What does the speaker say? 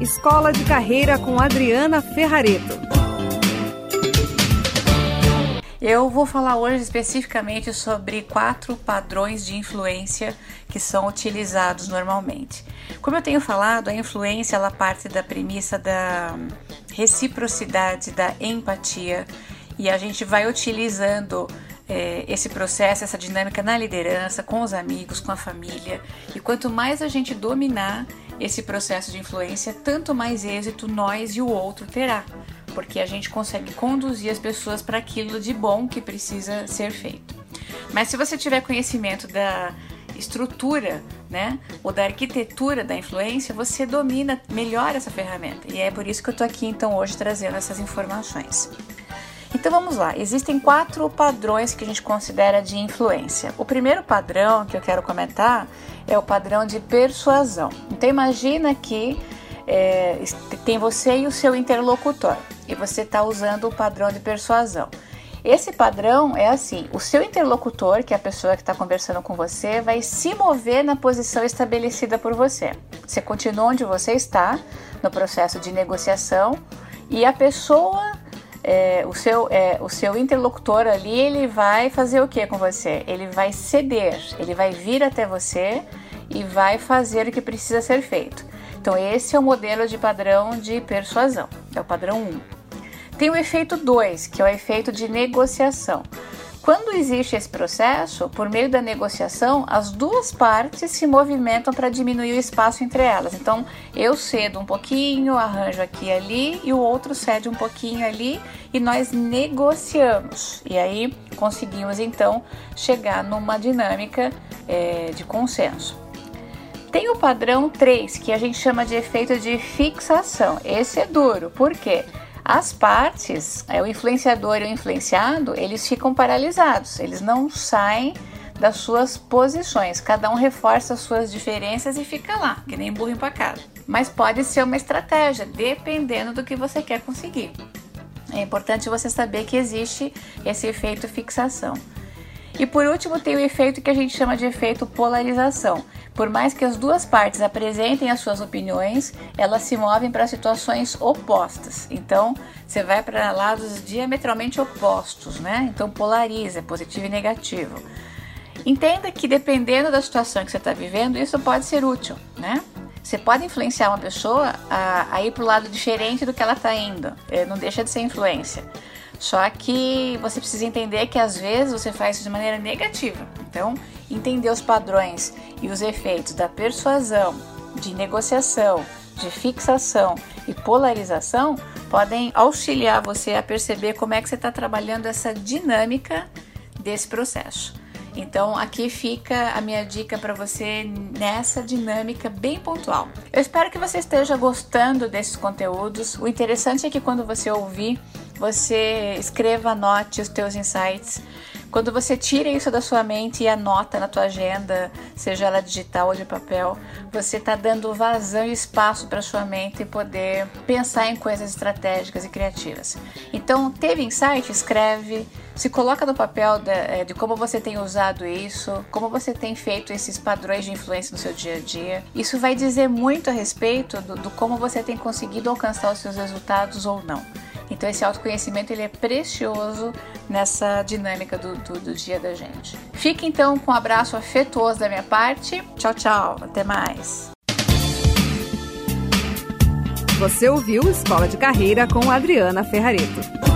Escola de Carreira com Adriana Ferrareto. Eu vou falar hoje especificamente sobre quatro padrões de influência que são utilizados normalmente. Como eu tenho falado, a influência ela parte da premissa da reciprocidade, da empatia, e a gente vai utilizando é, esse processo, essa dinâmica na liderança, com os amigos, com a família. E quanto mais a gente dominar esse processo de influência, tanto mais êxito nós e o outro terá, porque a gente consegue conduzir as pessoas para aquilo de bom que precisa ser feito. Mas se você tiver conhecimento da estrutura, né, ou da arquitetura da influência, você domina melhor essa ferramenta. E é por isso que eu estou aqui então hoje trazendo essas informações. Então vamos lá, existem quatro padrões que a gente considera de influência. O primeiro padrão que eu quero comentar é o padrão de persuasão. Então imagina que é, tem você e o seu interlocutor e você está usando o padrão de persuasão. Esse padrão é assim: o seu interlocutor, que é a pessoa que está conversando com você, vai se mover na posição estabelecida por você. Você continua onde você está no processo de negociação e a pessoa é, o, seu, é, o seu interlocutor ali, ele vai fazer o que com você? Ele vai ceder, ele vai vir até você e vai fazer o que precisa ser feito. Então, esse é o modelo de padrão de persuasão, é o padrão 1. Tem o efeito 2, que é o efeito de negociação. Quando existe esse processo, por meio da negociação, as duas partes se movimentam para diminuir o espaço entre elas. Então, eu cedo um pouquinho, arranjo aqui e ali, e o outro cede um pouquinho ali, e nós negociamos. E aí conseguimos então chegar numa dinâmica é, de consenso. Tem o padrão 3, que a gente chama de efeito de fixação. Esse é duro, por quê? As partes, é, o influenciador e o influenciado, eles ficam paralisados, eles não saem das suas posições. Cada um reforça as suas diferenças e fica lá, que nem burro empacado. Mas pode ser uma estratégia, dependendo do que você quer conseguir. É importante você saber que existe esse efeito fixação. E por último, tem o efeito que a gente chama de efeito polarização. Por mais que as duas partes apresentem as suas opiniões, elas se movem para situações opostas. Então, você vai para lados diametralmente opostos, né? Então, polariza, positivo e negativo. Entenda que dependendo da situação que você está vivendo, isso pode ser útil, né? Você pode influenciar uma pessoa a, a ir para o lado diferente do que ela está indo. É, não deixa de ser influência. Só que você precisa entender que às vezes você faz isso de maneira negativa. Então, entender os padrões e os efeitos da persuasão, de negociação, de fixação e polarização podem auxiliar você a perceber como é que você está trabalhando essa dinâmica desse processo. Então, aqui fica a minha dica para você nessa dinâmica bem pontual. Eu espero que você esteja gostando desses conteúdos. O interessante é que quando você ouvir, você escreva, anote os teus insights. Quando você tira isso da sua mente e anota na tua agenda, seja ela digital ou de papel, você está dando vazão e espaço para sua mente poder pensar em coisas estratégicas e criativas. Então, teve insight? Escreve, se coloca no papel de, eh, de como você tem usado isso, como você tem feito esses padrões de influência no seu dia a dia. Isso vai dizer muito a respeito do, do como você tem conseguido alcançar os seus resultados ou não. Então esse autoconhecimento ele é precioso nessa dinâmica do, do, do dia da gente. Fique então com um abraço afetuoso da minha parte. Tchau, tchau. Até mais. Você ouviu Escola de Carreira com Adriana Ferrareto.